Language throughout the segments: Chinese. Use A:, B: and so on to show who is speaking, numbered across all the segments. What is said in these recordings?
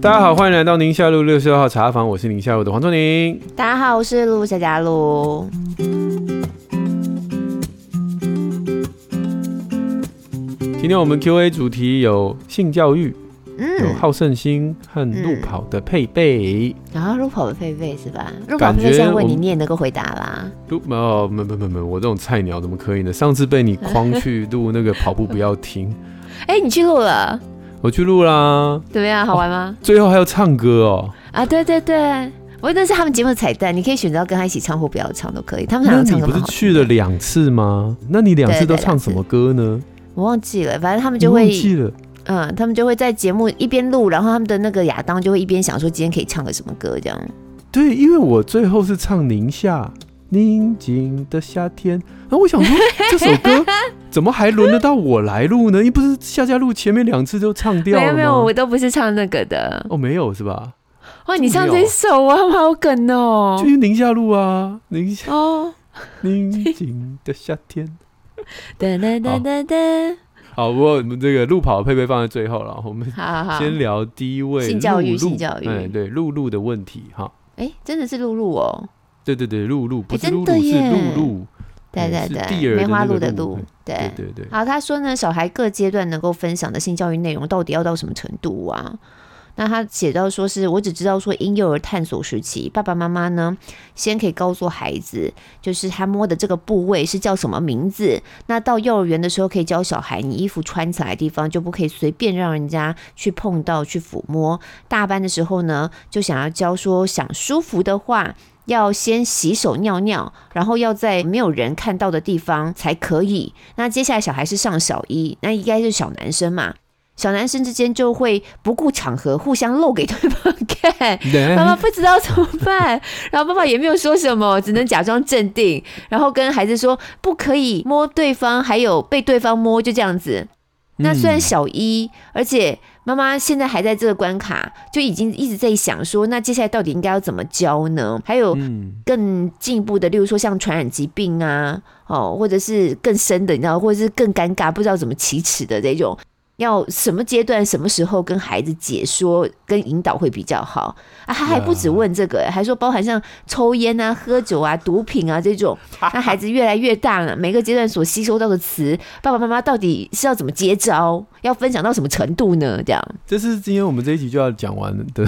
A: 大家好，欢迎来到宁夏路六十二号茶房，我是宁夏路的黄仲宁。
B: 大家好，我是陆小佳路。
A: 今天我们 Q&A 主题有性教育，
B: 嗯，
A: 有好胜心和路跑的配备。
B: 然后路跑的配备是吧？路跑配备想问你，你也能够回答啦。
A: 路哦，没没没没，我这种菜鸟怎么可以呢？上次被你诓去录那个跑步不要停。
B: 哎、欸，你去录了？
A: 我去录啦。
B: 怎么样？好玩吗？
A: 最后还要唱歌哦。
B: 啊，对对对，我那是他们节目的彩蛋，你可以选择跟他一起唱或不要唱都可以。他们想要唱什么？
A: 你不是去了两次吗？那你两次都唱什么歌呢？
B: 我忘记了，反正他们就会，
A: 忘记了，
B: 嗯，他们就会在节目一边录，然后他们的那个亚当就会一边想说今天可以唱个什么歌这样。
A: 对，因为我最后是唱宁夏宁静的夏天，然后我想说 这首歌怎么还轮得到我来录呢？你不是夏家录前面两次就唱掉了吗？
B: 没有没有，我都不是唱那个的。
A: 哦，没有是吧？
B: 哇，你唱这首啊，好梗哦，
A: 就是宁夏路啊，宁夏
B: 哦，
A: 宁静的夏天。
B: 哒哒哒哒哒。
A: 好，不过我们这个路跑的配备放在最后了，我们先聊第一位
B: 性教育，性教育，
A: 哎，对，露露的问题哈。
B: 哎，真的是露露哦。
A: 对对对，露露不是露露，是露露。
B: 对对对，梅花鹿的鹿。对对对。好，他说呢，小孩各阶段能够分享的性教育内容，到底要到什么程度啊？那他写到说是，我只知道说婴幼儿探索时期，爸爸妈妈呢先可以告诉孩子，就是他摸的这个部位是叫什么名字。那到幼儿园的时候，可以教小孩，你衣服穿起来的地方就不可以随便让人家去碰到、去抚摸。大班的时候呢，就想要教说，想舒服的话，要先洗手尿尿，然后要在没有人看到的地方才可以。那接下来小孩是上小一，那应该是小男生嘛。小男生之间就会不顾场合，互相露给对方 看。妈妈不知道怎么办，然后爸爸也没有说什么，只能假装镇定，然后跟孩子说不可以摸对方，还有被对方摸，就这样子。那虽然小一，而且妈妈现在还在这个关卡，就已经一直在想说，那接下来到底应该要怎么教呢？还有更进一步的，例如说像传染疾病啊，哦，或者是更深的，你知道，或者是更尴尬，不知道怎么启齿的这种。要什么阶段、什么时候跟孩子解说、跟引导会比较好啊？他还不止问这个，还说包含像抽烟啊、喝酒啊、毒品啊这种。那孩子越来越大了，每个阶段所吸收到的词，爸爸妈妈到底是要怎么接招？要分享到什么程度呢？这样，
A: 这是今天我们这一集就要讲完的。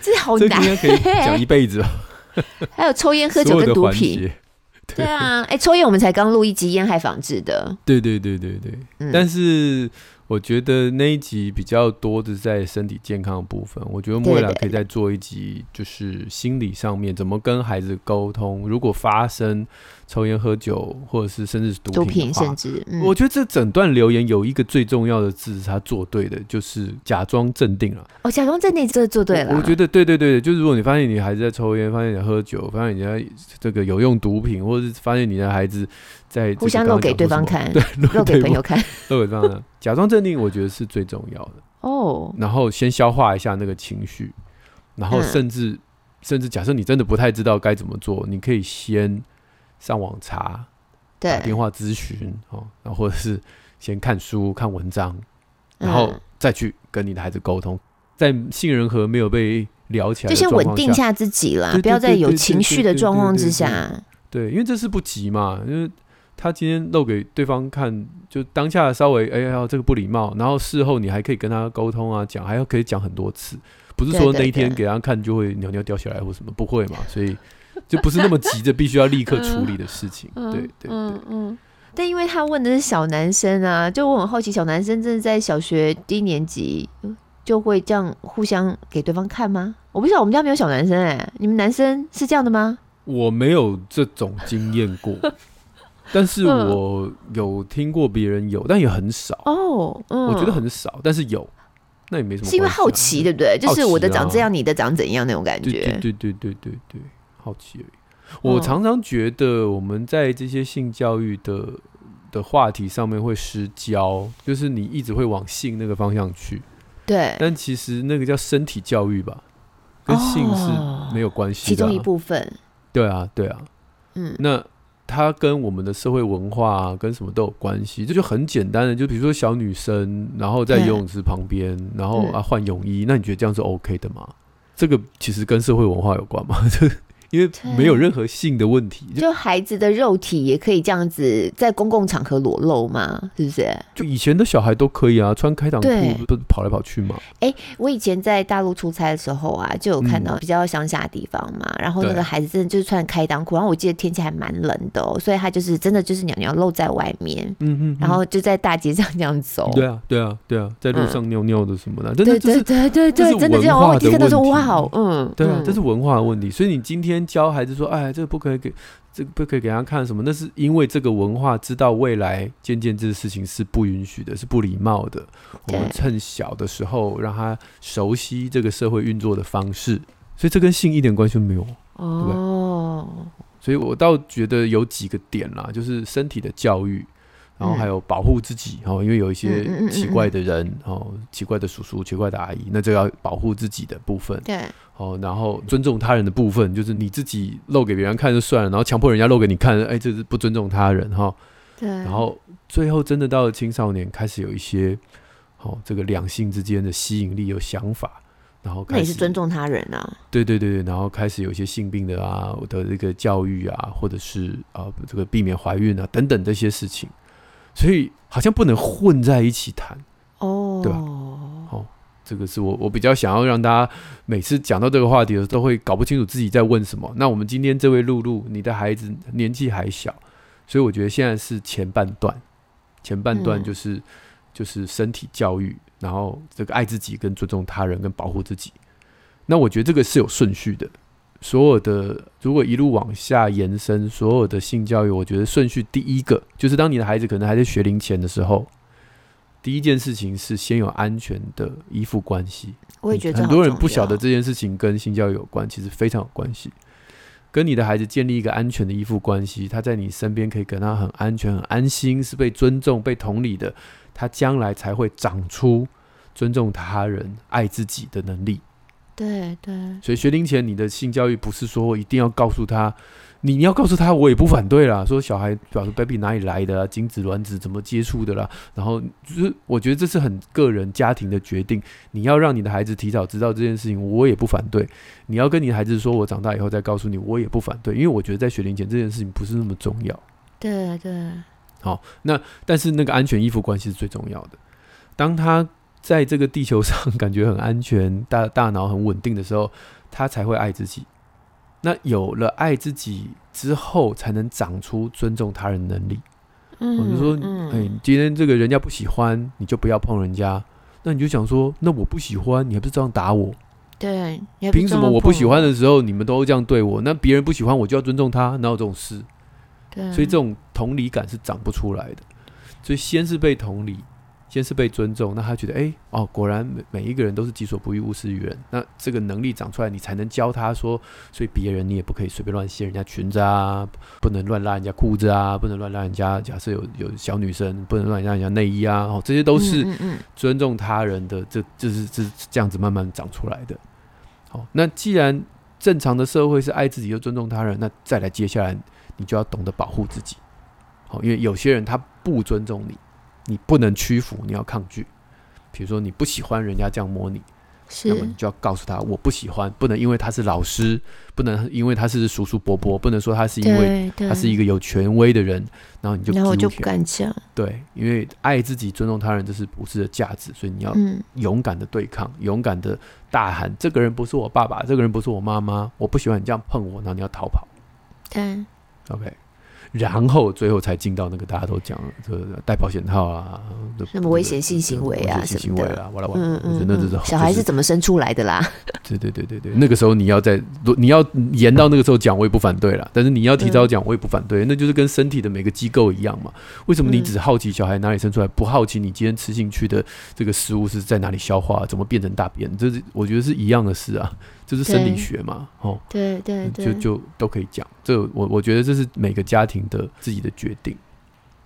B: 这好难，
A: 今天可以讲一辈子吧。
B: 还有抽烟、喝酒跟毒品。对啊，哎、欸，抽烟我们才刚录一集烟害防治的。
A: 对对对对对，嗯、但是。我觉得那一集比较多的在身体健康的部分，我觉得未来可以再做一集，就是心理上面怎么跟孩子沟通。如果发生抽烟、喝酒，或者是甚至是毒品，
B: 甚至，嗯、
A: 我觉得这整段留言有一个最重要的字是他做对的，就是假装镇定了。
B: 哦，假装镇定，这做对了。
A: 我觉得对对对，就是如果你发现你孩子在抽烟，发现你在喝酒，发现你在这个有用毒品，或者是发现你的孩子。在
B: 互相露给对方看，
A: 对，
B: 露给朋友看，
A: 露给对方看，假装镇定，我觉得是最重要的
B: 哦。
A: 然后先消化一下那个情绪，然后甚至、嗯、甚至假设你真的不太知道该怎么做，你可以先上网查，
B: 对，
A: 打电话咨询哦，然后或者是先看书看文章，然后再去跟你的孩子沟通，在杏仁核没有被聊起来，
B: 就先稳定一下自己啦，不要在有情绪的状况之下。
A: 对，因为这是不急嘛，因为。他今天露给对方看，就当下稍微哎呀，这个不礼貌，然后事后你还可以跟他沟通啊，讲还要可以讲很多次，不是说那一天给他看就会尿尿掉下来或什么，不会嘛，所以就不是那么急着必须要立刻处理的事情，对对对，
B: 嗯嗯。但因为他问的是小男生啊，就我很好奇，小男生真的在小学低年级就会这样互相给对方看吗？我不知道，我们家没有小男生哎、欸，你们男生是这样的吗？
A: 我没有这种经验过。但是我有听过别人有，但也很少哦。嗯，我觉得很少，但是有，那也没什么。
B: 是因为好奇，对不对？就是我的长这样，你的长怎样那种感觉。
A: 对对对对对对，好奇而已。我常常觉得我们在这些性教育的的话题上面会失焦，就是你一直会往性那个方向去。
B: 对。
A: 但其实那个叫身体教育吧，跟性是没有关系的。
B: 其中一部分。
A: 对啊，对啊。嗯，那。它跟我们的社会文化啊，跟什么都有关系。这就很简单的，就比如说小女生，然后在游泳池旁边，然后啊换泳衣，那你觉得这样是 OK 的吗？这个其实跟社会文化有关吗？因为没有任何性的问题，
B: 就孩子的肉体也可以这样子在公共场合裸露嘛？是不是？
A: 就以前的小孩都可以啊，穿开裆裤不跑来跑去嘛？
B: 哎、欸，我以前在大陆出差的时候啊，就有看到比较乡下的地方嘛、嗯，然后那个孩子真的就是穿开裆裤，然后我记得天气还蛮冷的、哦，所以他就是真的就是尿尿露在外面，嗯嗯，然后就在大街上这样走。
A: 对啊，对啊，对啊，在路上尿尿的什么的，嗯、
B: 对对对对对，真的这样，我一看到说哇哦，嗯，
A: 对啊，这是文化的问题，所以你今天教孩子说，哎。这个不可以给，这个不可以给他看什么？那是因为这个文化知道未来渐渐这个事情是不允许的，是不礼貌的。我们趁小的时候让他熟悉这个社会运作的方式，所以这跟性一点关系都没有。哦，所以我倒觉得有几个点啦，就是身体的教育。然后还有保护自己哦，因为有一些奇怪的人哦，奇怪的叔叔、奇怪的阿姨，那就要保护自己的部分。对，哦，然后尊重他人的部分，就是你自己露给别人看就算了，然后强迫人家露给你看，哎，这是不尊重他人哈。对。然后最后真的到了青少年，开始有一些哦，这个两性之间的吸引力有想法，然后开始
B: 那也是尊重他人啊。
A: 对对对对，然后开始有一些性病的啊，我的这个教育啊，或者是啊这个避免怀孕啊等等这些事情。所以好像不能混在一起谈哦，对吧？哦，这个是我我比较想要让大家每次讲到这个话题的时候，都会搞不清楚自己在问什么。那我们今天这位露露，你的孩子年纪还小，所以我觉得现在是前半段，前半段就是、嗯、就是身体教育，然后这个爱自己、跟尊重他人、跟保护自己。那我觉得这个是有顺序的。所有的如果一路往下延伸，所有的性教育，我觉得顺序第一个就是当你的孩子可能还在学龄前的时候，第一件事情是先有安全的依附关系。
B: 我也觉得
A: 很多人不晓得这件事情跟性教育有关，其实非常有关系。跟你的孩子建立一个安全的依附关系，他在你身边可以跟他很安全、很安心，是被尊重、被同理的，他将来才会长出尊重他人、爱自己的能力。
B: 对对，
A: 所以学龄前你的性教育不是说一定要告诉他，你你要告诉他，我也不反对啦。说小孩，比如说 baby 哪里来的啊，精子卵子怎么接触的啦，然后就是我觉得这是很个人家庭的决定。你要让你的孩子提早知道这件事情，我也不反对。你要跟你的孩子说，我长大以后再告诉你，我也不反对。因为我觉得在学龄前这件事情不是那么重要。
B: 对对，
A: 好，那但是那个安全依附关系是最重要的。当他。在这个地球上 感觉很安全，大大脑很稳定的时候，他才会爱自己。那有了爱自己之后，才能长出尊重他人能力。嗯，我就说，哎，今天这个人家不喜欢，你就不要碰人家。那你就想说，那我不喜欢，你还不是这样打我？
B: 对，
A: 凭什么我不喜欢的时候，你们都会这样对我？那别人不喜欢，我就要尊重他？哪有这种事？对，所以这种同理感是长不出来的。所以先是被同理。先是被尊重，那他觉得，哎、欸，哦，果然每每一个人都是己所不欲，勿施于人。那这个能力长出来，你才能教他说，所以别人你也不可以随便乱掀人家裙子啊，不能乱拉人家裤子啊，不能乱拉人家。假设有有小女生，不能乱拉人家内衣啊，哦，这些都是尊重他人的，这这是这是这样子慢慢长出来的。好，那既然正常的社会是爱自己又尊重他人，那再来接下来你就要懂得保护自己。好，因为有些人他不尊重你。你不能屈服，你要抗拒。比如说，你不喜欢人家这样摸你，那么你就要告诉他，我不喜欢。不能因为他是老师，不能因为他是叔叔伯伯，不能说他是因为他是一个有权威的人，然后你就
B: 然后我就不敢讲。
A: 对，因为爱自己、尊重他人，这是不是的价值，所以你要勇敢的对抗，勇敢的大喊：“这个人不是我爸爸，这个人不是我妈妈，我不喜欢你这样碰我。”然后你要逃跑。
B: 对
A: ，OK。然后最后才进到那个大家都讲这个戴保险套啊，
B: 什么危险性行为啊什么的，
A: 哇啦哇啦，我觉得那是
B: 小孩是怎么生出来的啦？
A: 对对对对对，那个时候你要在你要延到那个时候讲，我也不反对了。但是你要提早讲，我也不反对。那就是跟身体的每个机构一样嘛。为什么你只好奇小孩哪里生出来，不好奇你今天吃进去的这个食物是在哪里消化，怎么变成大便？这是我觉得是一样的事啊。这是生理学嘛？哦，
B: 对对对，
A: 就就都可以讲。这我我觉得这是每个家庭的自己的决定。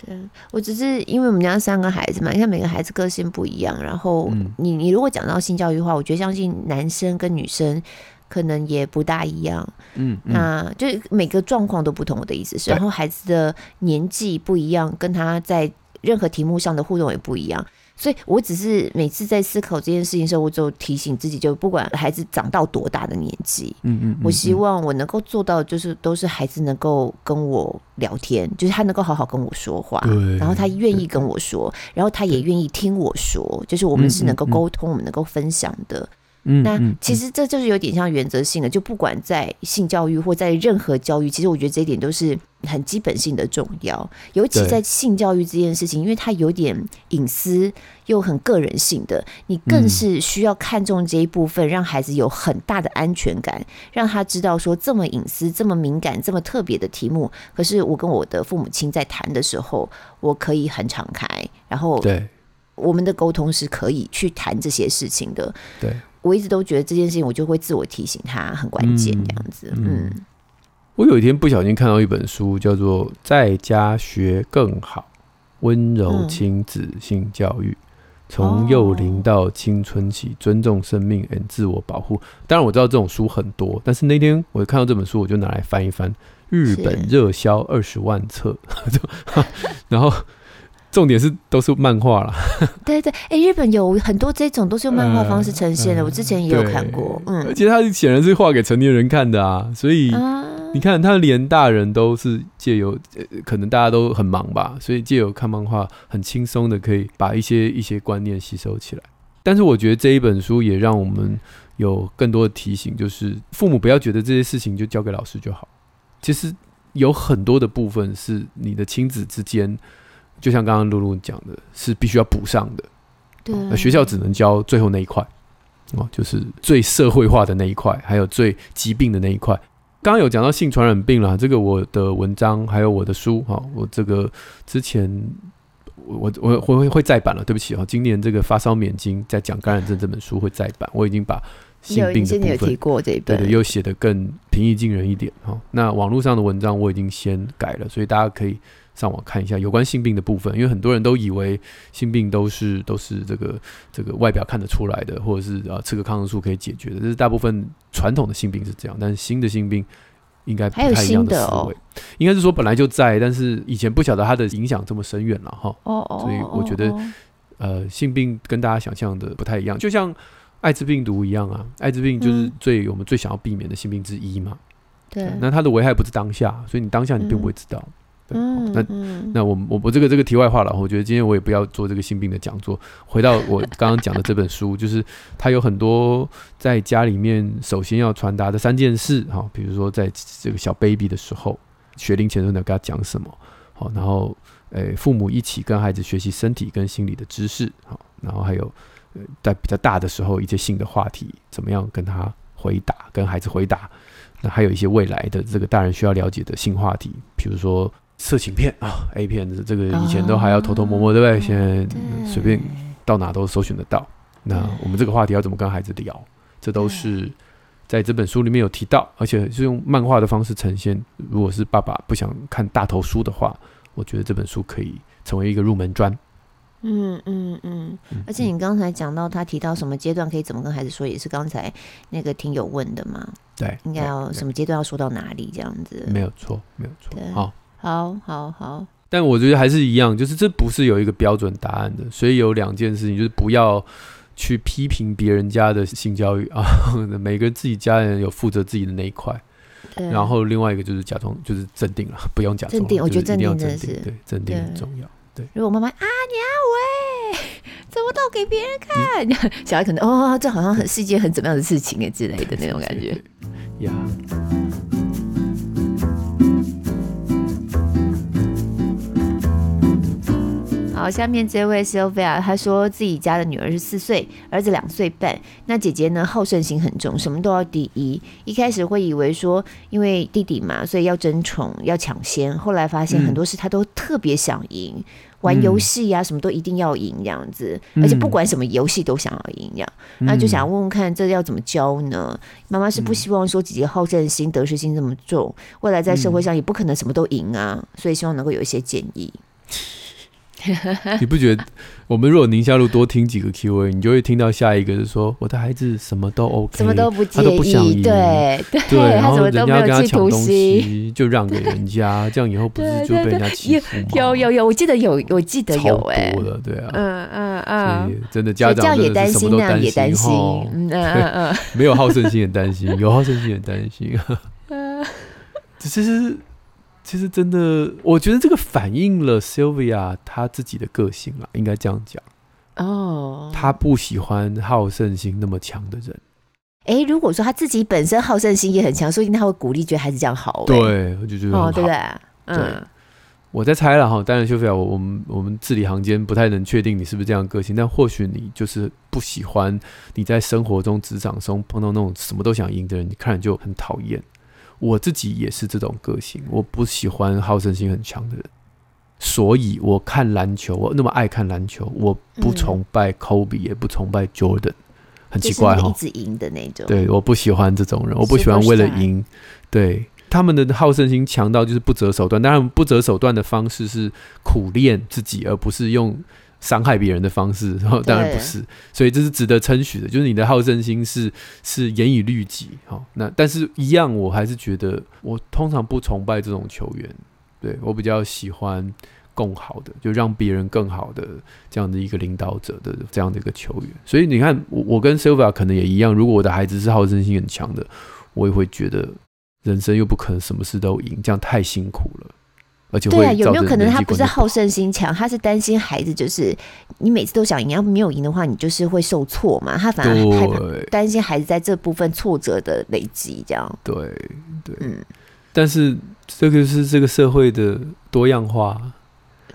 B: 对，我只是因为我们家三个孩子嘛，你看每个孩子个性不一样。然后你你如果讲到性教育的话，我觉得相信男生跟女生可能也不大一样。嗯，嗯，那就是每个状况都不同。我的意思是，然后孩子的年纪不一样，跟他在任何题目上的互动也不一样。所以，我只是每次在思考这件事情的时候，我就提醒自己，就不管孩子长到多大的年纪，嗯，嗯嗯，我希望我能够做到，就是都是孩子能够跟我聊天，就是他能够好好跟我说话，然后他愿意跟我说，然后他也愿意听我说，就是我们是能够沟通，我们能够分享的。那其实这就是有点像原则性的，就不管在性教育或在任何教育，其实我觉得这一点都是很基本性的重要。尤其在性教育这件事情，因为它有点隐私又很个人性的，你更是需要看重这一部分，让孩子有很大的安全感，让他知道说这么隐私、这么敏感、这么特别的题目，可是我跟我的父母亲在谈的时候，我可以很敞开，然后对我们的沟通是可以去谈这些事情的。对。我一直都觉得这件事情，我就会自我提醒他很关键这样子。嗯，嗯，
A: 我有一天不小心看到一本书，叫做《在家学更好：温柔亲子性教育，从、嗯、幼龄到青春期，尊重生命与自我保护》。当然我知道这种书很多，但是那天我看到这本书，我就拿来翻一翻。日本热销二十万册，然后。重点是都是漫画了，
B: 对对，哎、欸，日本有很多这种都是用漫画方式呈现的，呃、我之前也有看过，嗯，
A: 而且他显然是画给成年人看的啊，所以、啊、你看他连大人都是借由，可能大家都很忙吧，所以借由看漫画很轻松的可以把一些一些观念吸收起来。但是我觉得这一本书也让我们有更多的提醒，就是父母不要觉得这些事情就交给老师就好，其实有很多的部分是你的亲子之间。就像刚刚露露讲的，是必须要补上的。对，那学校只能教最后那一块，哦，就是最社会化的那一块，还有最疾病的那一块。刚刚有讲到性传染病啦，这个我的文章还有我的书，哈，我这个之前我我会会会再版了，对不起啊，今年这个发烧免经在讲感染症这本书会再版，我已经把性病的部分
B: 提过这一本，
A: 对，又写的更平易近人一点哈。那网络上的文章我已经先改了，所以大家可以。上网看一下有关性病的部分，因为很多人都以为性病都是都是这个这个外表看得出来的，或者是啊吃个抗生素可以解决的。这是大部分传统的性病是这样，但是新的性病应该不太一样的思维，应该是说本来就在，但是以前不晓得它的影响这么深远了哈。哦哦，所以我觉得呃性病跟大家想象的不太一样，就像艾滋病毒一样啊，艾滋病就是最我们最想要避免的性病之一嘛。对，那它的危害不是当下，所以你当下你并不会知道。嗯，那那我我我这个这个题外话了，我觉得今天我也不要做这个性病的讲座。回到我刚刚讲的这本书，就是它有很多在家里面首先要传达的三件事哈，比如说在这个小 baby 的时候，学龄前的时候要跟他讲什么，好，然后诶父母一起跟孩子学习身体跟心理的知识，好，然后还有在比较大的时候一些性的话题，怎么样跟他回答，跟孩子回答，那还有一些未来的这个大人需要了解的性话题，比如说。色情片啊，A 片这个以前都还要偷偷摸摸，对不对？现在随便到哪都搜寻得到。那我们这个话题要怎么跟孩子聊？这都是在这本书里面有提到，而且是用漫画的方式呈现。如果是爸爸不想看大头书的话，我觉得这本书可以成为一个入门砖。
B: 嗯嗯嗯。而且你刚才讲到他提到什么阶段可以怎么跟孩子说，也是刚才那个听友问的嘛？对，应该要什么阶段要说到哪里这样子？
A: 没有错，没有错。好。
B: 好好好，
A: 但我觉得还是一样，就是这不是有一个标准答案的，所以有两件事情，就是不要去批评别人家的性教育啊，每个人自己家人有负责自己的那一块，然后另外一个就是假装就是镇定了，不用假装，镇定，我觉得镇定真的是对，镇定很重要。对，如果妈妈啊，你啊喂 怎么都给别人看，小孩可能哦，这好像很是一件很怎么样的事情哎之类的那种感觉呀。好，下面这位 Sylvia，她说自己家的女儿是四岁，儿子两岁半。那姐姐呢，好胜心很重，什么都要第一。一开始会以为说，因为弟弟嘛，所以要争宠，要抢先。后来发现很多事她都特别想赢，嗯、玩游戏呀，什么都一定要赢这样子，嗯、而且不管什么游戏都想要赢这样。嗯、那就想问问看，这要怎么教呢？妈妈是不希望说姐姐好胜心、得失心这么重，未来在社会上也不可能什么都赢啊，所以希望能够有一些建议。你不觉得？我们如果宁夏路多听几个 Q&A，你就会听到下一个是说我的孩子什么都 OK，
B: 什么都不介意，
A: 他都不想赢，
B: 对对，
A: 对，然后人家要跟他抢东西，就让给人家，这样以后不是就被人家欺负吗？
B: 有有有，我记得有，我记得有哎，
A: 多的，对啊，
B: 嗯嗯嗯，
A: 真的家长也担心，那也担心，嗯嗯嗯，没有好胜心也担心，有好胜心也担心，嗯，只是。其实真的，我觉得这个反映了 Sylvia 她自己的个性啦，应该这样讲。哦，她不喜欢好胜心那么强的人。
B: 哎，如果说他自己本身好胜心也很强，所以他会鼓励觉得孩子这样好。
A: 对，我就觉得哦，
B: 对不对？
A: 嗯，我在猜了哈。当然，Sylvia，我我们我们字里行间不太能确定你是不是这样个性，但或许你就是不喜欢你在生活中、职场中碰到那种什么都想赢的人，你看着就很讨厌。我自己也是这种个性，我不喜欢好胜心很强的人，所以我看篮球，我那么爱看篮球，我不崇拜 Kobe，也不崇拜 Jordan，很奇怪哈，
B: 一直赢的那种。
A: 对，我不喜欢这种人，我不喜欢为了赢，对他们的好胜心强到就是不择手段，当然不择手段的方式是苦练自己，而不是用。伤害别人的方式，然后当然不是，所以这是值得称许的。就是你的好胜心是是严以律己，好，那但是一样，我还是觉得我通常不崇拜这种球员，对，我比较喜欢更好的，就让别人更好的这样的一个领导者的这样的一个球员。所以你看，我我跟 Sylvia 可能也一样，如果我的孩子是好胜心很强的，我也会觉得人生又不可能什么事都赢，这样太辛苦了。而且
B: 对啊，有没有可能他不是好胜心强，他是担心孩子就是你每次都想赢，要没有赢的话，你就是会受挫嘛。他反而害怕担心孩子在这部分挫折的累积，这样。
A: 对对，嗯。但是这个是这个社会的多样化，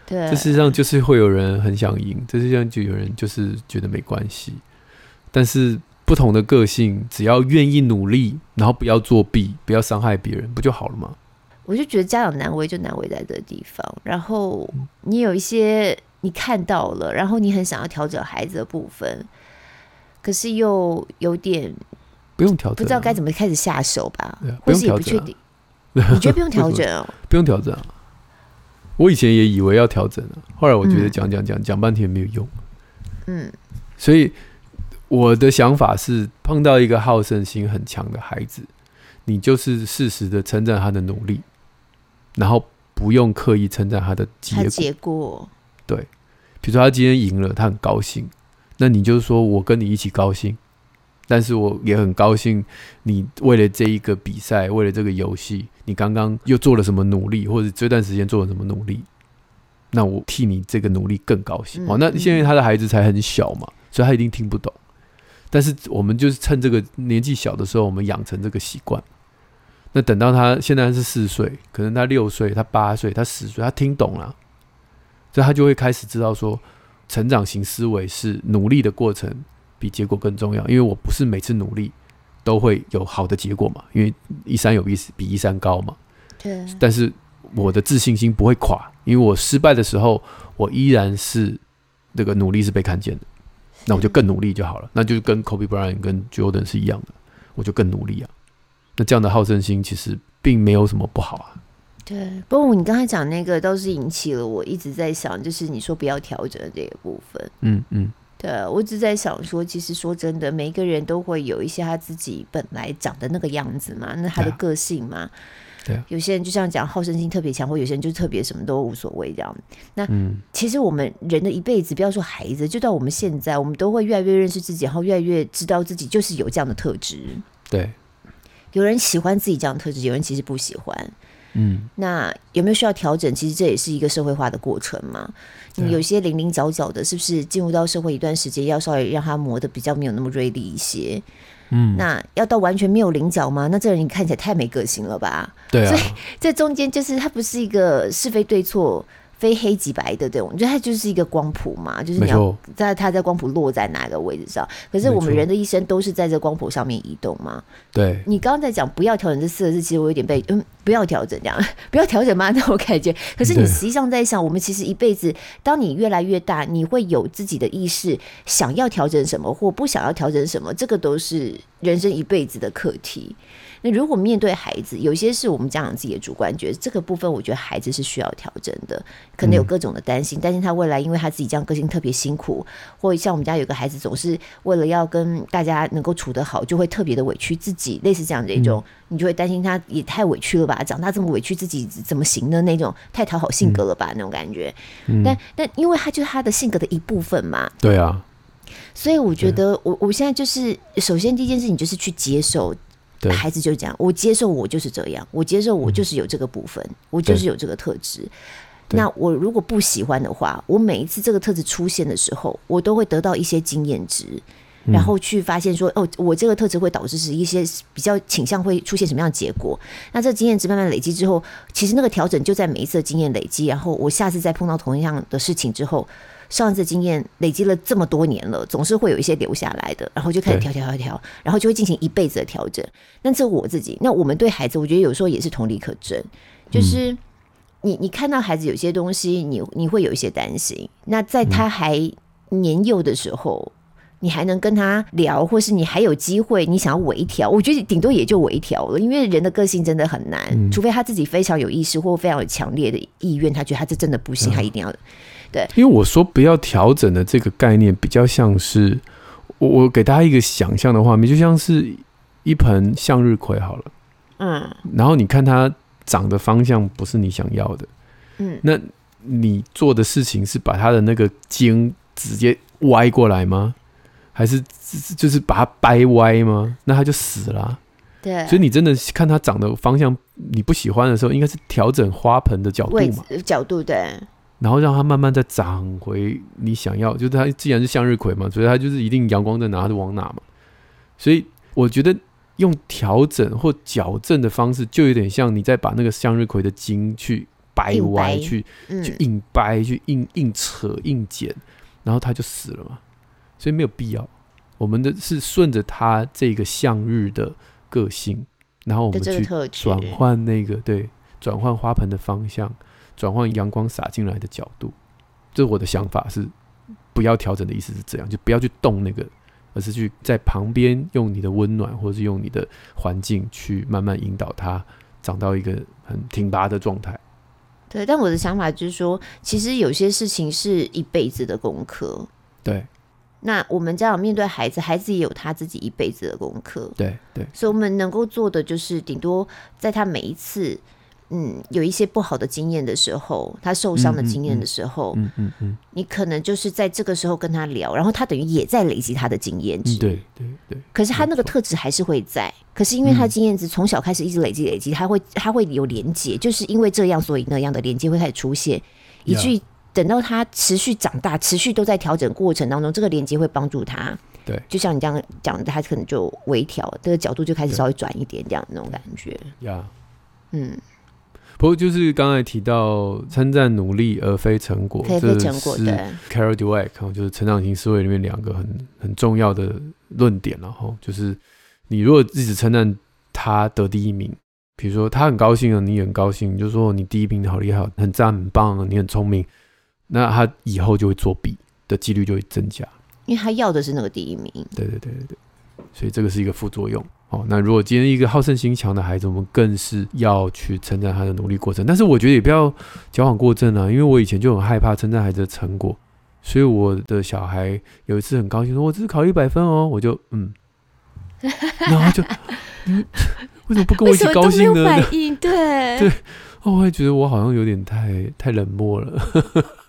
B: 对，
A: 这世上就是会有人很想赢，这世上就有人就是觉得没关系。但是不同的个性，只要愿意努力，然后不要作弊，不要伤害别人，不就好了吗？
B: 我就觉得家长难为就难为在这个地方，然后你有一些你看到了，然后你很想要调整孩子的部分，可是又有点
A: 不用调整，
B: 不知道该怎么开始下手吧？
A: 啊、或是
B: 也不确定，你觉得不用调整哦？
A: 不用调整啊！我以前也以为要调整啊，后来我觉得讲讲讲讲半天没有用。嗯，所以我的想法是，碰到一个好胜心很强的孩子，你就是适时的称赞他的努力。然后不用刻意称赞他的结果，
B: 结果
A: 对，比如说他今天赢了，他很高兴，那你就说我跟你一起高兴，但是我也很高兴，你为了这一个比赛，为了这个游戏，你刚刚又做了什么努力，或者这段时间做了什么努力，那我替你这个努力更高兴。哦，那现在他的孩子才很小嘛，所以他一定听不懂，但是我们就是趁这个年纪小的时候，我们养成这个习惯。那等到他现在是四岁，可能他六岁，他八岁，他十岁，他听懂了，所以他就会开始知道说，成长型思维是努力的过程比结果更重要。因为我不是每次努力都会有好的结果嘛，因为一山有比比一山高嘛。对。但是我的自信心不会垮，因为我失败的时候，我依然是那个努力是被看见的。那我就更努力就好了。那就跟 Kobe Bryant 跟 Jordan 是一样的，我就更努力啊。那这样的好胜心其实并没有什么不好啊。
B: 对，不过你刚才讲那个倒是引起了我一直在想，就是你说不要调整的这个部分。嗯嗯，对，我一直在想说，其实说真的，每一个人都会有一些他自己本来长的那个样子嘛，那他的个性嘛。对。有些人就像讲好胜心特别强，或有些人就特别什么都无所谓这样。那嗯其实我们人的一辈子，不要说孩子，就到我们现在，我们都会越来越认识自己，然后越来越知道自己就是有这样的特质。
A: 对。
B: 有人喜欢自己这样的特质，有人其实不喜欢。嗯，那有没有需要调整？其实这也是一个社会化的过程嘛。你有些棱棱角角的，是不是进入到社会一段时间，要稍微让它磨得比较没有那么锐利一些？嗯，那要到完全没有棱角吗？那这人你看起来太没个性了吧？
A: 对啊。
B: 所以这中间就是它不是一个是非对错。非黑即白的，对，我觉得它就是一个光谱嘛，就是你要在它在光谱落在哪个位置上。可是我们人的一生都是在这光谱上面移动嘛。
A: 对，
B: 你刚刚在讲不要调整这四个字，其实我有点被嗯，不要调整这样，不要调整吗？那我感觉。可是你实际上在想，我们其实一辈子，当你越来越大，你会有自己的意识，想要调整什么或不想要调整什么，这个都是人生一辈子的课题。那如果面对孩子，有些是我们家长自己的主观觉得这个部分，我觉得孩子是需要调整的。可能有各种的担心，担心他未来因为他自己这样个性特别辛苦，或者像我们家有个孩子总是为了要跟大家能够处得好，就会特别的委屈自己，类似这样的一种，你就会担心他也太委屈了吧？长大这么委屈自己怎么行呢？那种太讨好性格了吧？那种感觉。但但因为他就是他的性格的一部分嘛。
A: 对啊。
B: 所以我觉得我我现在就是首先第一件事情就是去接受。孩子就这样，我接受我就是这样，我接受我就是有这个部分，嗯、我就是有这个特质。那我如果不喜欢的话，我每一次这个特质出现的时候，我都会得到一些经验值，然后去发现说，哦，我这个特质会导致是一些比较倾向会出现什么样的结果。那这经验值慢慢累积之后，其实那个调整就在每一次的经验累积，然后我下次再碰到同样的事情之后。上一次经验累积了这么多年了，总是会有一些留下来的，然后就开始调调调调，然后就会进行一辈子的调整。那这我自己，那我们对孩子，我觉得有时候也是同理可证，就是你你看到孩子有些东西，你你会有一些担心。那在他还年幼的时候，你还能跟他聊，或是你还有机会，你想要微调，我觉得顶多也就微调了，因为人的个性真的很难，除非他自己非常有意识或非常有强烈的意愿，他觉得他这真的不行，他一定要。对，因
A: 为我说不要调整的这个概念，比较像是我我给大家一个想象的画面，就像是一盆向日葵好了，嗯，然后你看它长的方向不是你想要的，嗯，那你做的事情是把它的那个茎直接歪过来吗？还是就是把它掰歪吗？那它就死了啊。
B: 对，
A: 所以你真的看它长的方向你不喜欢的时候，应该是调整花盆的角度嘛？
B: 角度对。
A: 然后让它慢慢再长回你想要，就是它既然是向日葵嘛，所以它就是一定阳光在哪它就往哪嘛。所以我觉得用调整或矫正的方式，就有点像你在把那个向日葵的茎去掰歪、去去硬掰、去硬硬扯、硬剪，然后它就死了嘛。所以没有必要。我们的是顺着它这个向日的个性，然后我们去转换那个对转换花盆的方向。转换阳光洒进来的角度，这我的想法是不要调整的意思是这样，就不要去动那个，而是去在旁边用你的温暖，或者是用你的环境去慢慢引导它长到一个很挺拔的状态。
B: 对，但我的想法就是说，其实有些事情是一辈子的功课。
A: 对，
B: 那我们家长面对孩子，孩子也有他自己一辈子的功课。
A: 对对，
B: 所以我们能够做的就是，顶多在他每一次。嗯，有一些不好的经验的时候，他受伤的经验的时候，嗯嗯嗯，你可能就是在这个时候跟他聊，然后他等于也在累积他的经验值，
A: 对对对。
B: 可是他那个特质还是会在，可是因为他经验值从小开始一直累积累积，他会他会有连接，就是因为这样，所以那样的连接会开始出现，以至于等到他持续长大，持续都在调整过程当中，这个连接会帮助他。
A: 对，
B: 就像你这样讲的，他可能就微调，这个角度就开始稍微转一点，这样那种感觉。
A: 呀，
B: 嗯。
A: 不过就是刚才提到称赞努力而非成果，
B: 非非成果，
A: 这是 Carol Dweck 就是成长型思维里面两个很很重要的论点，然后就是你如果一直称赞他得第一名，比如说他很高兴啊，你也很高兴，你就说你第一名好厉害，很赞，很棒啊，你很聪明，那他以后就会作弊的几率就会增加，
B: 因为他要的是那个第一名。
A: 对对对对对，所以这个是一个副作用。哦，那如果今天一个好胜心强的孩子，我们更是要去称赞他的努力过程。但是我觉得也不要矫枉过正啊，因为我以前就很害怕称赞孩子的成果，所以我的小孩有一次很高兴说：“我只是考一百分哦。”我就嗯，然后就嗯，为什么不跟我一起高兴呢？
B: 反 应对
A: 对，哦，我还觉得我好像有点太太冷漠了，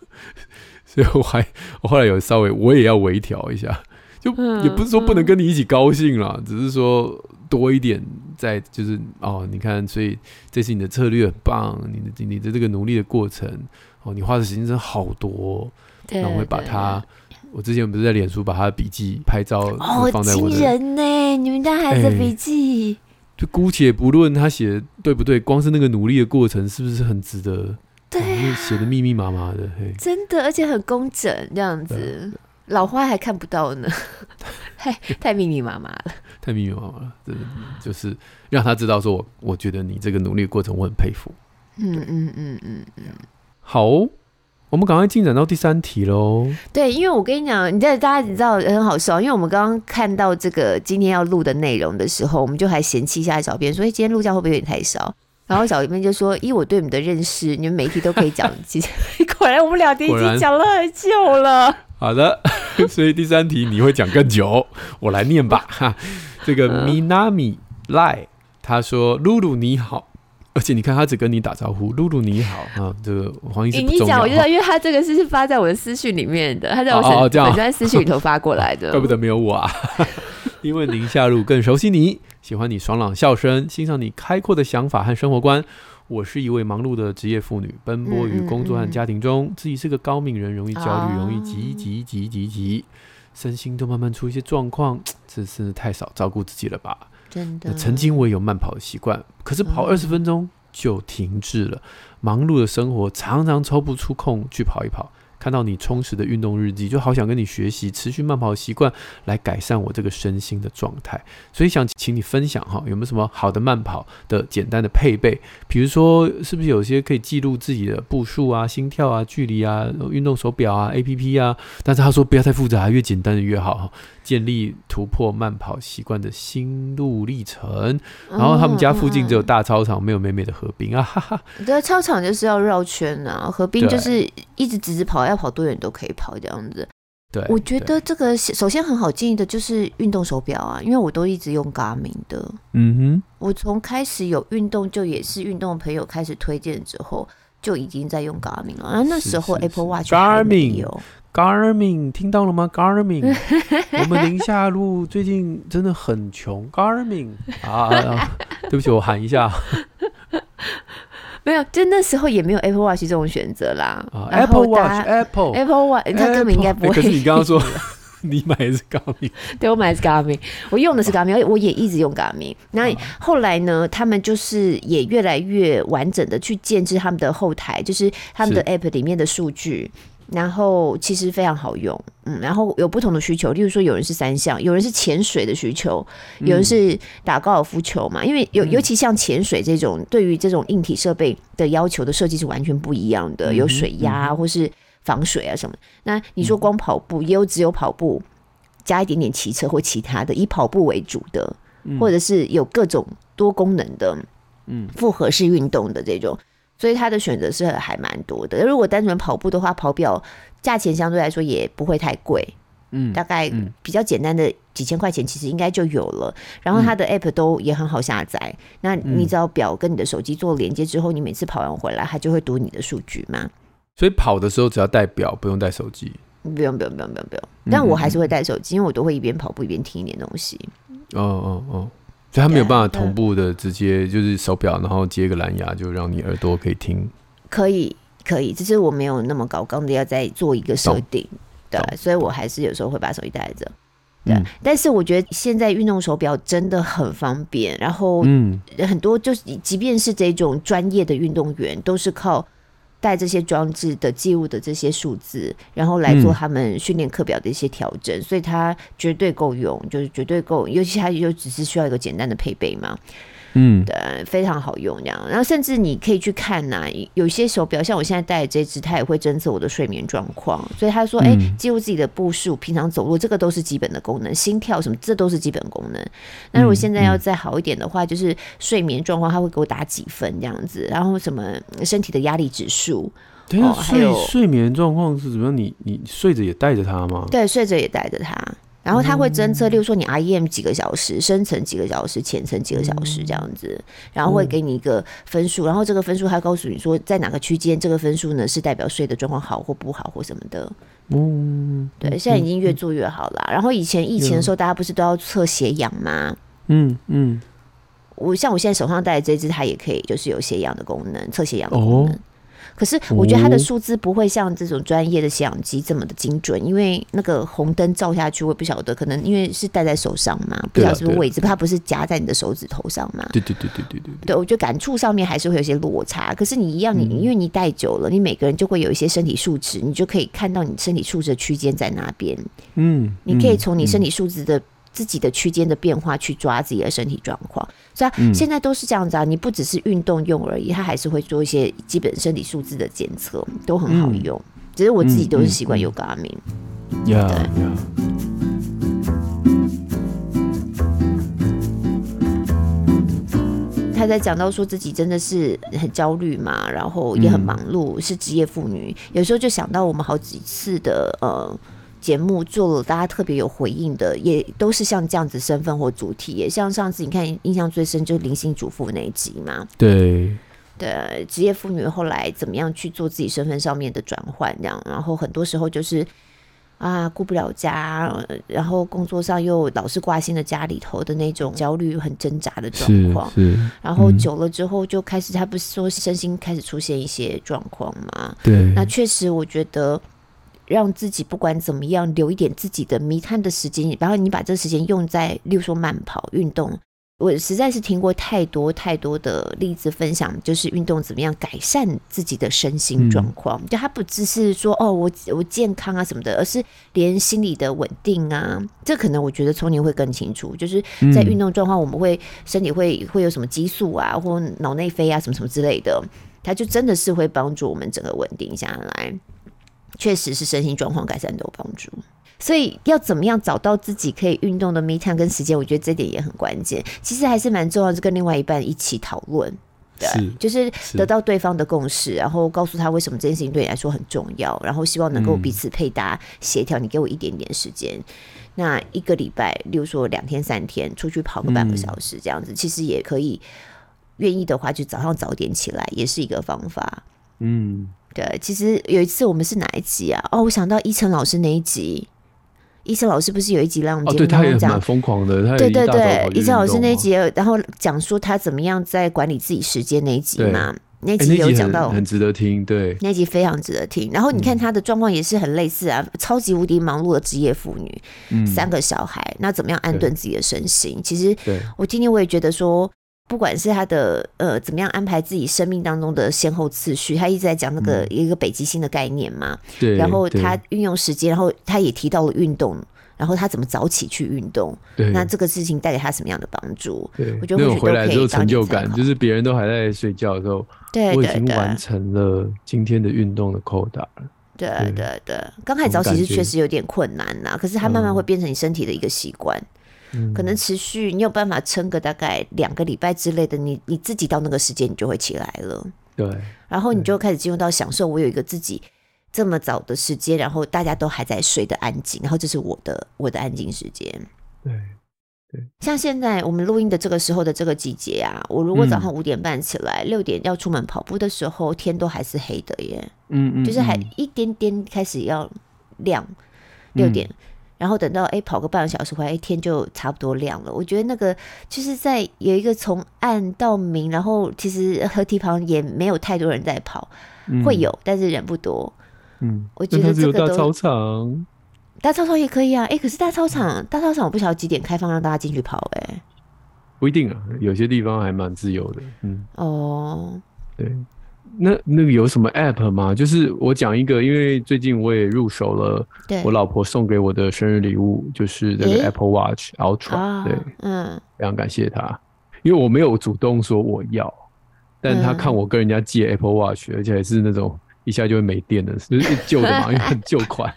A: 所以我还我后来有稍微我也要微调一下，就也不是说不能跟你一起高兴啦，只是说。多一点，在就是哦，你看，所以这次你的策略很棒，你的你的这个努力的过程哦，你花的时间真的好多，然后我会把它，我之前不是在脸书把他的笔记拍照放在我的，
B: 惊人呢，你们家孩子的笔记，
A: 就姑且不论他写的对不对，光是那个努力的过程是不是很值得？
B: 对、啊，
A: 写的密密麻麻的，嘿，
B: 真的，而且很工整这样子，老花还看不到呢，太 太密密麻麻了。
A: 太密密麻麻了，真的就是让他知道说我，我我觉得你这个努力过程我很佩服。
B: 嗯嗯嗯嗯嗯。
A: 好，我们赶快进展到第三题喽。
B: 对，因为我跟你讲，你在大家你知道很好笑，因为我们刚刚看到这个今天要录的内容的时候，我们就还嫌弃一下小编说，哎，今天录价会不会有点太少？然后小妹就说：“以我对你们的认识，你们每一题都可以讲。其实果然我们俩已经讲了很久了。
A: 好的，所以第三题你会讲更久，我来念吧。哈，这个 Minami Lai 他说：“露露你好。”而且你看，他只跟你打招呼，露露你好啊。这个黄医师，
B: 你讲我知道，因为他这个是发在我的私讯里面的，他在我粉专私讯里头发过来的，
A: 怪不得没有我啊。因为宁夏路更熟悉你，喜欢你爽朗笑声，欣赏你开阔的想法和生活观。我是一位忙碌的职业妇女，奔波于工作和家庭中，嗯嗯嗯，自己是个高敏人，容易焦虑，啊、容易急急急急急，身心都慢慢出一些状况，这 真是太少照顾自己了吧。
B: 真的，
A: 曾经我也有慢跑的习惯，可是跑二十分钟就停滞了。忙碌的生活常常抽不出空去跑一跑。看到你充实的运动日记，就好想跟你学习持续慢跑的习惯，来改善我这个身心的状态。所以想请你分享哈，有没有什么好的慢跑的简单的配备？比如说，是不是有些可以记录自己的步数啊、心跳啊、距离啊、运动手表啊、APP 啊？但是他说不要太复杂，越简单的越好。建立突破慢跑习惯的心路历程。然后他们家附近只有大操场，没有美美的河滨啊！哈哈。
B: 对，操场就是要绕圈啊，河滨就是一直直直跑，要跑多远都可以跑这样子。
A: 对，
B: 我觉得这个首先很好建议的就是运动手表啊，因为我都一直用 Garmin 的。
A: 嗯哼，
B: 我从开始有运动，就也是运动的朋友开始推荐之后，就已经在用 Garmin 了。然后那时候 Apple Watch，Garmin 有。
A: Garmin 听到了吗？Garmin，我们宁夏路最近真的很穷。Garmin 啊，啊，对不起，我喊一下。
B: 没有，就那时候也没有 Apple Watch 这种选择啦。
A: 啊、Apple Watch，Apple，Apple
B: Watch，他根本应该不会、欸。
A: 可是你刚刚说你买的是 Garmin，
B: 对，我买的是 Garmin，我用的是 Garmin，我也一直用 Garmin。那后来呢，他们就是也越来越完整的去建置他们的后台，就是他们的 App 里面的数据。然后其实非常好用，嗯，然后有不同的需求，例如说有人是三项，有人是潜水的需求，有人是打高尔夫球嘛，因为尤尤其像潜水这种，对于这种硬体设备的要求的设计是完全不一样的，有水压或是防水啊什么。那你说光跑步，也有只有跑步加一点点骑车或其他的，以跑步为主的，或者是有各种多功能的，嗯，复合式运动的这种。所以他的选择是还蛮多的。如果单纯跑步的话，跑表价钱相对来说也不会太贵，嗯，大概比较简单的几千块钱其实应该就有了。然后它的 app 都也很好下载。那你只要表跟你的手机做连接之后，你每次跑完回来，它就会读你的数据嘛。
A: 所以跑的时候只要带表，不用带手机。
B: 不用不用不用不用不用。但我还是会带手机，因为我都会一边跑步一边听一点东西。
A: 哦哦哦。所以它没有办法同步的直接就是手表，然后接个蓝牙，就让你耳朵可以听。
B: 可以，可以，只是我没有那么高刚的要再做一个设定，对，所以我还是有时候会把手机带着。对，但是我觉得现在运动手表真的很方便，然后嗯，很多就是即便是这种专业的运动员，都是靠。带这些装置的记录的这些数字，然后来做他们训练课表的一些调整，嗯，所以它绝对够用，就是绝对够，尤其它就只是需要一个简单的配备嘛。嗯，对，非常好用这样。然后甚至你可以去看呐、啊，有些手表，像我现在戴的这只，它也会侦测我的睡眠状况。所以他说，哎、欸，记录自己的步数，平常走路，这个都是基本的功能。心跳什么，这都是基本功能。那如果现在要再好一点的话，就是睡眠状况，他会给我打几分这样子。然后什么身体的压力指
A: 数，对睡眠状况是怎么样？你你睡着也带着它吗？
B: 对，睡着也带着它。然后它会侦测，例如说你 REM 几个小时，深层几个小时，浅层几个小时这样子，然后会给你一个分数，然后这个分数它告诉你说在哪个区间，这个分数呢是代表睡的状况好或不好或什么的。嗯，对，现在已经越做越好了。然后以前疫情的时候，大家不是都要测血氧吗？嗯嗯，我像我现在手上戴的这只，它也可以就是有血氧的功能，测血氧的功能。可是我觉得它的数字不会像这种专业的血氧机这么的精准，因为那个红灯照下去，我也不晓得，可能因为是戴在手上嘛，不晓得是不是位置，它不是夹在你的手指头上嘛。
A: 对对对对对对。
B: 对，我觉得感触上面还是会有些落差。可是你一样，你因为你戴久了，你每个人就会有一些身体数值，你就可以看到你身体数值的区间在哪边。嗯，你可以从你身体数值的。自己的区间的变化去抓自己的身体状况，所以现在都是这样子啊。你不只是运动用而已，它还是会做一些基本身体素质的检测，都很好用。只是我自己都是习惯用 Garmin。
A: Yeah, 对。
B: 他他在讲到说自己真的是很焦虑嘛，然后也很忙碌，嗯、是职业妇女，有时候就想到我们好几次的呃节目做了，大家特别有回应的，也都是像这样子身份或主题，也像上次你看印象最深就是灵性主妇那一集嘛，
A: 对。
B: 对，职业妇女后来怎么样去做自己身份上面的转换，这样，然后很多时候就是啊，顾不了家，然后工作上又老是挂心的家里头的那种焦虑、很挣扎的状况，然后久了之后就开始，他不是说身心开始出现一些状况嘛？
A: 对，
B: 那确实，我觉得让自己不管怎么样留一点自己的 me time 的时间，然后你把这时间用在，例如说慢跑、运动。我实在是听过太多太多的例子分享，就是运动怎么样改善自己的身心状况。嗯、就他不只是说哦，我我健康啊什么的，而是连心理的稳定啊，这可能我觉得聪宁会更清楚。就是在运动状况，我们会身体会会有什么激素啊，或脑内啡啊什么什么之类的，它就真的是会帮助我们整个稳定下来。确实是身心状况改善都有帮助。所以要怎么样找到自己可以运动的 me time 跟时间，我觉得这点也很关键。其实还是蛮重要，是跟另外一半一起讨论，对，就是得到对方的共识，然后告诉他为什么这件事情对你来说很重要，然后希望能够彼此配搭协调。你给我一点点时间，嗯、那一个礼拜，例如说两天三天出去跑个半个小时这样子，嗯、其实也可以。愿意的话，就早上早点起来，也是一个方法。嗯，对。其实有一次我们是哪一集啊？哦，我想到依晨老师那一集。医生老师不是有一集让我们节目讲
A: 蛮疯狂的，
B: 对对对，医生老师那一集，然后讲说他怎么样在管理自己时间那一集嘛，那集有讲到，
A: 很值得听，对，
B: 那集非常值得听。然后你看他的状况也是很类似啊，超级无敌忙碌的职业妇女，三个小孩，那怎么样安顿自己的身心？其实我今天我也觉得说。不管是他的呃怎么样安排自己生命当中的先后次序，他一直在讲那个一个北极星的概念嘛。对。然后他运用时间，然后他也提到了运动，然后他怎么早起去运动。对。那这个事情带给他什么样的帮助？对。我觉得或许都可以当成参考。回来之后成就感，
A: 就是别人都还在睡觉的时候，对，我已经完成了今天的运动的扣打了。
B: 对对对，刚开始早起是确实有点困难呐，可是它慢慢会变成你身体的一个习惯。可能持续，你有办法撑个大概两个礼拜之类的，你你自己到那个时间，你就会起来了。对，然后你就开始进入到享受。我有一个自己这么早的时间，然后大家都还在睡的安静，然后这是我的我的安静时间。对对，像现在我们录音的这个时候的这个季节啊，我如果早上五点半起来，六点要出门跑步的时候，天都还是黑的耶。嗯嗯，就是还一点点开始要亮，六点。然后等到哎跑个半个小时回来，一天就差不多亮了。我觉得那个就是在有一个从暗到明，然后其实河堤旁也没有太多人在跑，嗯、会有，但是人不多。嗯，我觉得这
A: 个操场，
B: 大操场也可以啊。哎，可是大操场，大操场我不晓得几点开放让大家进去跑哎，
A: 不一定啊，有些地方还蛮自由的。嗯，
B: 哦，
A: 对。那那个有什么 app 吗？就是我讲一个，因为最近我也入手了，我老婆送给我的生日礼物就是那个 Apple Watch Ultra，对，嗯，非常感谢她，因为我没有主动说我要，但她看我跟人家借 Apple Watch，而且还是那种一下就会没电的，就是旧的嘛，因为很旧款，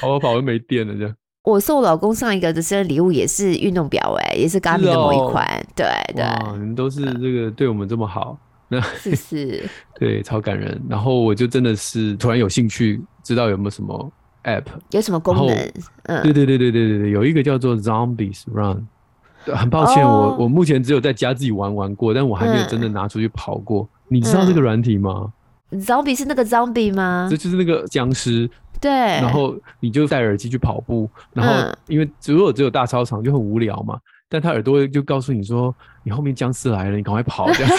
A: 跑跑跑就没电了这样。
B: 我送我老公上一个的生日礼物也是运动表，哎，也是 Garmin 的某一款，对对，
A: 你们都是这个对我们这么好。那
B: 是 是，
A: 对，超感人。然后我就真的是突然有兴趣，知道有没有什么 app，
B: 有什么功能？嗯，
A: 对对对对对对对，有一个叫做 Zombies Run。很抱歉，我我目前只有在家自己玩玩过，但我还没有真的拿出去跑过。你知道这个软体吗
B: ？Zombie 是那个 Zombie 吗？
A: 这就是那个僵尸。
B: 对。
A: 然后你就戴耳机去跑步，然后因为如果只有大操场就很无聊嘛，但他耳朵就告诉你说，你后面僵尸来了，你赶快跑 这样。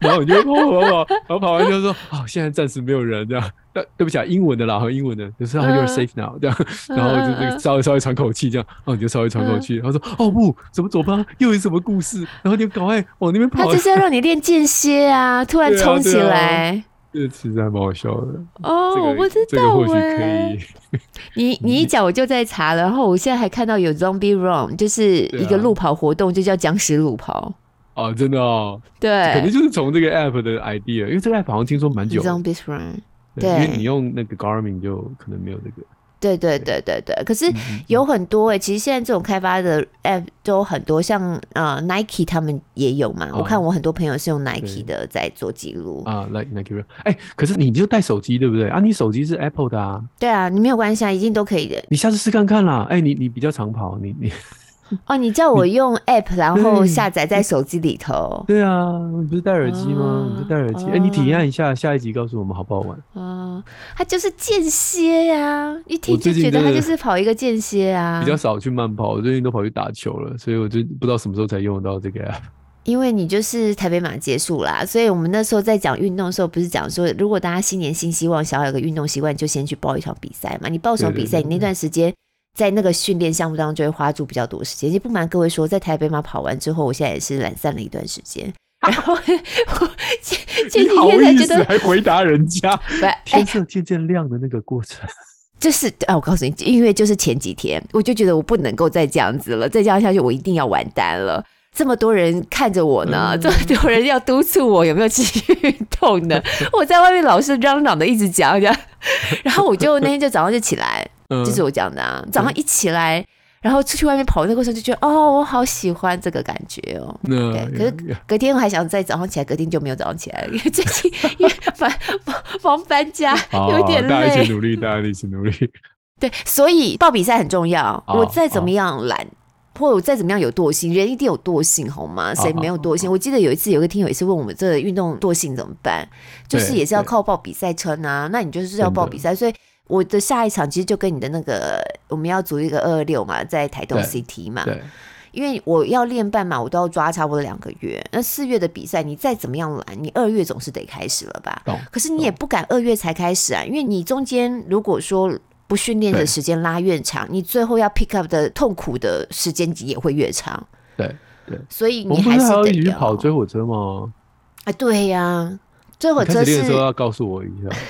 A: 然后你就跑跑跑，然后跑完就说：“哦，现在暂时没有人这样。”对对不起啊，英文的啦，和英文的，就是、uh, “You're safe now” 这样。然后就那个稍微稍微喘口气这样，然后你就稍微喘口气。然后说：“哦不，怎么走吧又有什么故事？”然后你就赶快往那边跑。
B: 他就是要让你练间歇啊，突然冲起来。
A: 这个其实还蛮好笑的。
B: 哦，我不知道，这个或许可以。你你一讲我就在查了，然后我现在还看到有 Zombie Run，就是一个路跑活动，就叫僵尸路跑。
A: 哦，真的哦，
B: 对，
A: 肯定就是从这个 app 的 idea，因为这个 app 好像听说蛮久。
B: Run，
A: 对，因为你用那个 Garmin 就可能没有这个。
B: 对对对对对，可是有很多哎、欸，其实现在这种开发的 app 都很多，像呃 Nike 他们也有嘛。我看我很多朋友是用 Nike 的在做记录
A: 啊，like Nike。哎，可是你就带手机对不对啊？你手机是 Apple 的啊？
B: 对啊，你没有关系啊，一定都可以的。
A: 你下次试看看啦。哎，你你比较常跑，你你。
B: 哦，你叫我用 app，然后下载在手机里头。
A: 对啊，你不是戴耳机吗？啊、你不是戴耳机？哎、你体验一下，下一集告诉我们好不好玩？
B: 啊，它就是间歇呀，一听就觉得它就是跑一个间歇啊。
A: 比较少去慢跑，我最近都跑去打球了，所以我就不知道什么时候才用得到这个 app。
B: 因为你就是台北马结束啦，所以我们那时候在讲运动的时候，不是讲说，如果大家新年新希望，想要有个运动习惯，就先去报一场比赛嘛。你报什么比赛？你那段时间。在那个训练项目当中，就会花住比较多时间。其实不瞒各位说，在台北马跑完之后，我现在也是懒散了一段时间。然后前前几天才觉得
A: 还回答人家，天色渐渐亮的那个过程，
B: 就是啊，我告诉你，因为就是前几天，我就觉得我不能够再这样子了，再这样下去，我一定要完蛋了。这么多人看着我呢，嗯、这么多人要督促我有没有继续运动呢？我在外面老是嚷嚷的一直讲讲，然后我就那天就早上就起来。就是我讲的啊，早上一起来，然后出去外面跑的那个过程，就觉得哦，我好喜欢这个感觉哦。对，可是隔天我还想再早上起来，隔天就没有早上起来了，因为最 近因为搬忙搬家，有点累。
A: 大家一起努力，大家一起努力。
B: 对，所以报比赛很重要。我再怎么样懒，或者我再怎么样有惰性，人一定有惰性，好吗？谁没有惰性？我记得有一次有个听友也是问我们，这个运动惰性怎么办？就是也是要靠报比赛撑啊。那你就是要报比赛，所以。我的下一场其实就跟你的那个，我们要组一个二二六嘛，在台东 CT 嘛。对。因为我要练半马，我都要抓差不多两个月。那四月的比赛，你再怎么样懒，你二月总是得开始了吧？可是你也不敢二月才开始啊，因为你中间如果说不训练的时间拉越长，你最后要 pick up 的痛苦的时间也会越长。对对。所以你还是得要。
A: 一起跑追火车吗？
B: 啊，对呀，追火车是。
A: 练的时候要告诉我一下。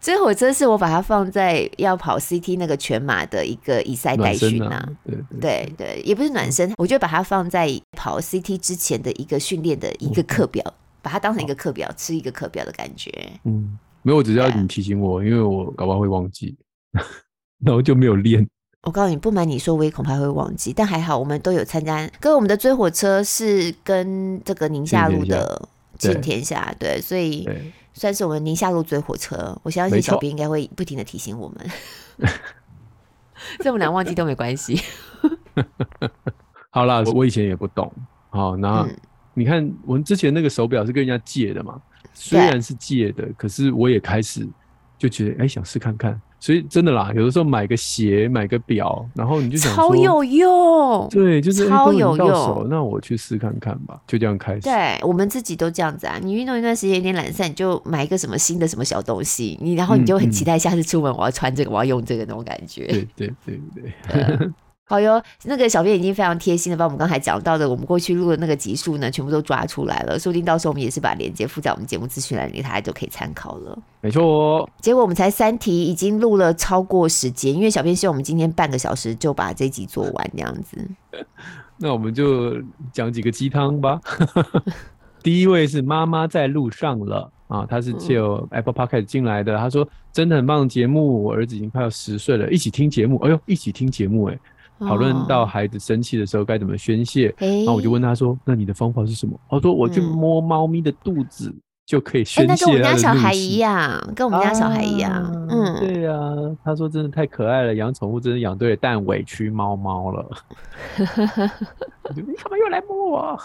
B: 追火车是我把它放在要跑 CT 那个全马的一个以赛代训呐，对对对，对，也不是暖身，我就把它放在跑 CT 之前的一个训练的一个课表，把它当成一个课表，吃一个课表的感觉。嗯，
A: 没有，我只是要你提醒我，因为我搞不好会忘记，然后就没有练。
B: 我告诉你，不瞒你说，我也恐怕会忘记，但还好我们都有参加。跟我们的追火车是跟这个宁夏路的尽天下，对，所以。算是我们宁夏路追火车，我相信小编应该会不停的提醒我们，这么难忘记都没关系。
A: 好啦，我以前也不懂，好，那、嗯、你看我们之前那个手表是跟人家借的嘛，虽然是借的，可是我也开始就觉得，哎、欸，想试看看。所以真的啦，有的时候买个鞋，买个表，然后你就想
B: 超有用，
A: 对，就是
B: 超有用。
A: 那我去试看看吧，就这样开始。
B: 对，我们自己都这样子啊。你运动一段时间有点懒散，你就买一个什么新的什么小东西，你然后你就很期待下次出门我要穿这个，嗯、我要用这个那种感觉。
A: 对对对对。对
B: 好哟，那个小编已经非常贴心的把我们刚才讲到的，我们过去录的那个集数呢，全部都抓出来了。说不定到时候我们也是把链接附在我们节目资讯栏里，大家就可以参考了。
A: 没错哦。
B: 结果我们才三题，已经录了超过时间，因为小编希望我们今天半个小时就把这集做完，这样子。
A: 那我们就讲几个鸡汤吧。第一位是妈妈在路上了啊，他是借由 Apple Podcast 进来的。他说真的很棒的节目，我儿子已经快要十岁了，一起听节目。哎呦，一起听节目哎。讨论到孩子生气的时候该怎么宣泄，然后我就问他说：“那你的方法是什么？”他说：“我去摸猫咪的肚子就可以宣泄。”那跟我们家小孩一样，跟我们家小孩一样。嗯，对呀。他说：“真的太可爱了，养宠物真的养对了，但委屈猫猫了。”你干嘛又来摸我？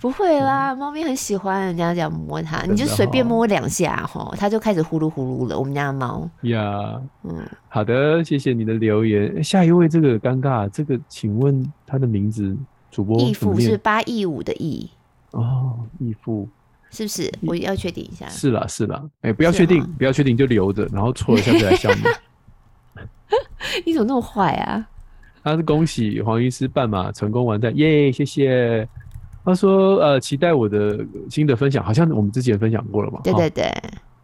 B: 不会啦，猫咪很喜欢人家这样摸它，你就随便摸两下哈，它就开始呼噜呼噜了。我们家的猫
A: 呀，嗯，好的，谢谢你的留言。下一位这个尴尬，这个请问他的名字？主播
B: 义父是八亿五的义
A: 哦，义父
B: 是不是？我要确定一下。
A: 是啦，是啦，哎，不要确定，不要确定就留着，然后错了下次来笑你。
B: 你怎么那么坏啊？
A: 他是恭喜黄医师半马成功完赛，耶，谢谢。他说：“呃，期待我的新的分享，好像我们之前分享过了嘛？
B: 对对对，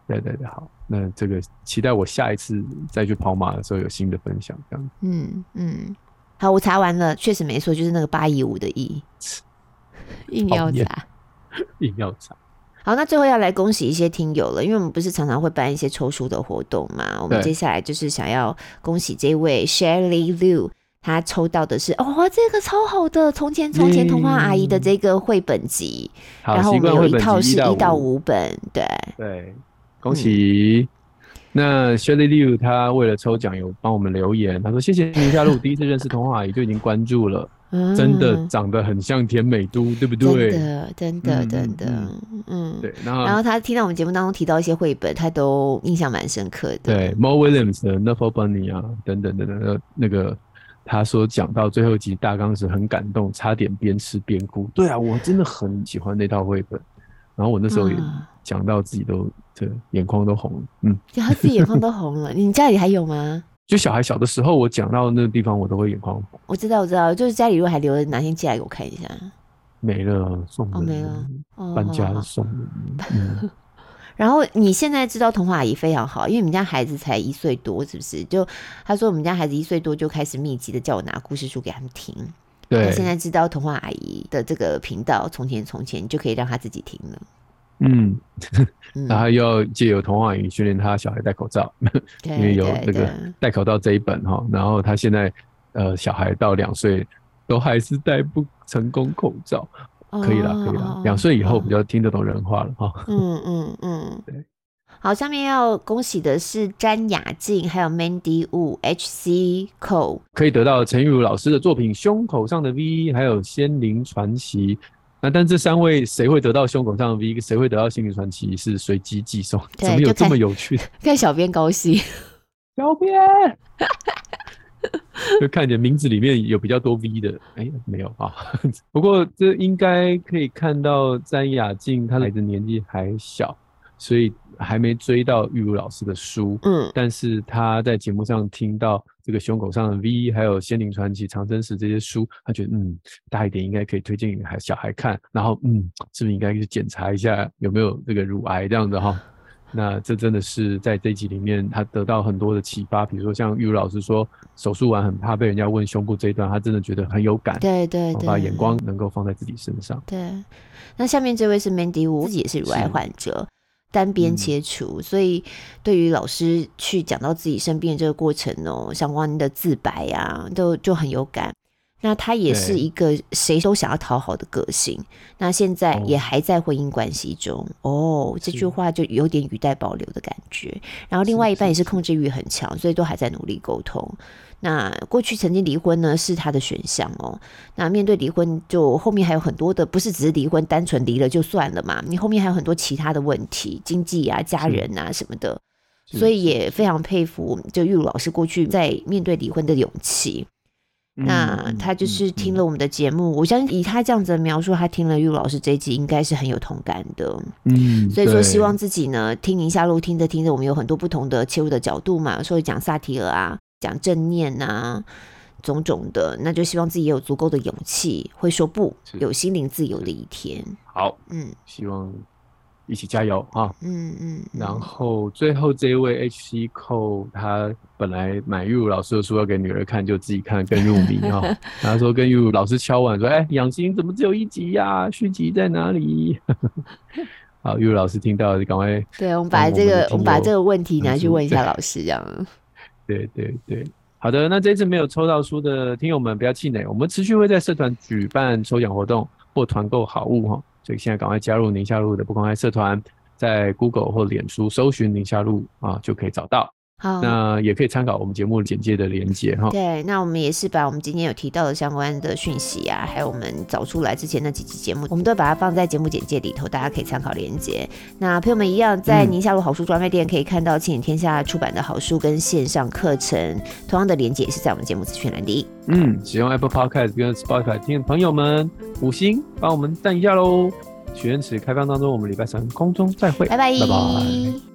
A: 对对对，好，那这个期待我下一次再去跑马的时候有新的分享，这样。
B: 嗯嗯，好，我查完了，确实没错，就是那个八一五的一，硬要查，
A: 硬要查。
B: 好，那最后要来恭喜一些听友了，因为我们不是常常会办一些抽书的活动嘛？我们接下来就是想要恭喜这位 Shirley Liu，他抽到的是哦，这个超好的《从前从前童话阿姨》的这个绘本集，嗯、然后我们有一套是一到五本，对
A: 对，恭喜。嗯那 Shirley Liu 他为了抽奖有帮我们留言，他说谢谢宁夏露，第一次认识童话阿姨就已经关注了，嗯、真的长得很像甜美都，对不对？
B: 真的，真的，真的，嗯，嗯
A: 对。然后，
B: 然后他听到我们节目当中提到一些绘本，他都印象蛮深刻的。
A: 对，Mo Williams 的 n u f f l e Bunny 啊，等等等等，那个他说讲到最后一集大纲时很感动，差点边吃边哭。对啊，我真的很喜欢那套绘本。然后我那时候也讲到自己都这眼眶都红了，嗯，
B: 然后自己眼眶都红了。你家里还有吗？
A: 就小孩小的时候，我讲到那个地方，我都会眼眶红。
B: 我知道，我知道，就是家里如果还留着，哪天寄来给我看一下。
A: 没了，送人。
B: 哦，没了，哦、
A: 搬家了送人。嗯、
B: 然后你现在知道童话阿姨非常好，因为我们家孩子才一岁多，是不是？就他说我们家孩子一岁多就开始密集的叫我拿故事书给他们听。对，现在知道童话阿姨的这个频道，从前从前就可以让他自己听了。
A: 嗯，然后又借由童话阿姨训练他小孩戴口罩，因为有那个戴口罩这一本哈。然后他现在呃小孩到两岁都还是戴不成功口罩，可以了，可以了。两岁以后比较听得懂人话了哈。嗯嗯嗯，对。
B: 好，下面要恭喜的是詹雅静，还有 Mandy Wu HC Cole，
A: 可以得到陈玉如老师的作品《胸口上的 V》，还有《仙灵传奇》。那但这三位谁会得到胸口上的 V，谁会得到《仙灵传奇》是随机寄送，怎么有这么有趣的？
B: 看小编高兴，
A: 小编 就看见名字里面有比较多 V 的，哎、欸，没有啊。不过这应该可以看到詹雅静，她来的年纪还小，所以。还没追到玉如老师的书，嗯，但是她在节目上听到这个胸口上的 V，还有《仙灵传奇》《长征史》这些书，她觉得嗯，大一点应该可以推荐给孩小孩看，然后嗯，是不是应该去检查一下有没有这个乳癌这样子哈？那这真的是在这一集里面，他得到很多的启发，比如说像玉如老师说，手术完很怕被人家问胸部这一段，他真的觉得很有感，
B: 对对对，
A: 把眼光能够放在自己身上。
B: 对，那下面这位是 Mandy Wu，自己也是乳癌患者。单边切除，嗯、所以对于老师去讲到自己生病的这个过程哦，相关的自白啊，都就很有感。那他也是一个谁都想要讨好的个性，那现在也还在婚姻关系中哦，哦。这句话就有点语带保留的感觉。然后另外一半也是控制欲很强，所以都还在努力沟通。那过去曾经离婚呢，是他的选项哦。那面对离婚，就后面还有很多的，不是只是离婚，单纯离了就算了嘛。你后面还有很多其他的问题，经济啊、家人啊什么的，所以也非常佩服就玉如老师过去在面对离婚的勇气。那他就是听了我们的节目，我相信以他这样子的描述，他听了玉如老师这一集，应该是很有同感的。嗯，所以说希望自己呢，听宁夏路听着听着，我们有很多不同的切入的角度嘛，所以讲萨提尔啊。讲正念啊，种种的，那就希望自己也有足够的勇气，会说不，有心灵自由的一天。
A: 好，嗯，希望一起加油啊！嗯嗯。然后最后这一位 HC Cole，他本来买玉如老师的书要给女儿看，就自己看得更入迷啊。他 说跟玉如老师敲碗说：“哎、欸，养心怎么只有一集呀、啊？续集在哪里？” 好，玉如老师听到就赶快。
B: 对，我们把这个我们把这个问题拿去问一下老师，这样。
A: 对对对，好的，那这次没有抽到书的听友们不要气馁，我们持续会在社团举办抽奖活动或团购好物哈，所以现在赶快加入宁夏路的不公开社团，在 Google 或脸书搜寻宁夏路啊，就可以找到。好，那也可以参考我们节目简介的连接哈。
B: 对，那我们也是把我们今天有提到的相关的讯息啊，还有我们找出来之前那几期节目，我们都把它放在节目简介里头，大家可以参考连接。那朋友们一样，在宁夏路好书专卖店可以看到亲子天下出版的好书跟线上课程，同样的连接也是在我们节目资讯栏里。
A: 嗯，使用 Apple Podcast 跟 Spotify 听的朋友们，五星帮我们赞一下喽！许愿池开放当中，我们礼拜三空中再会，
B: 拜拜。拜拜。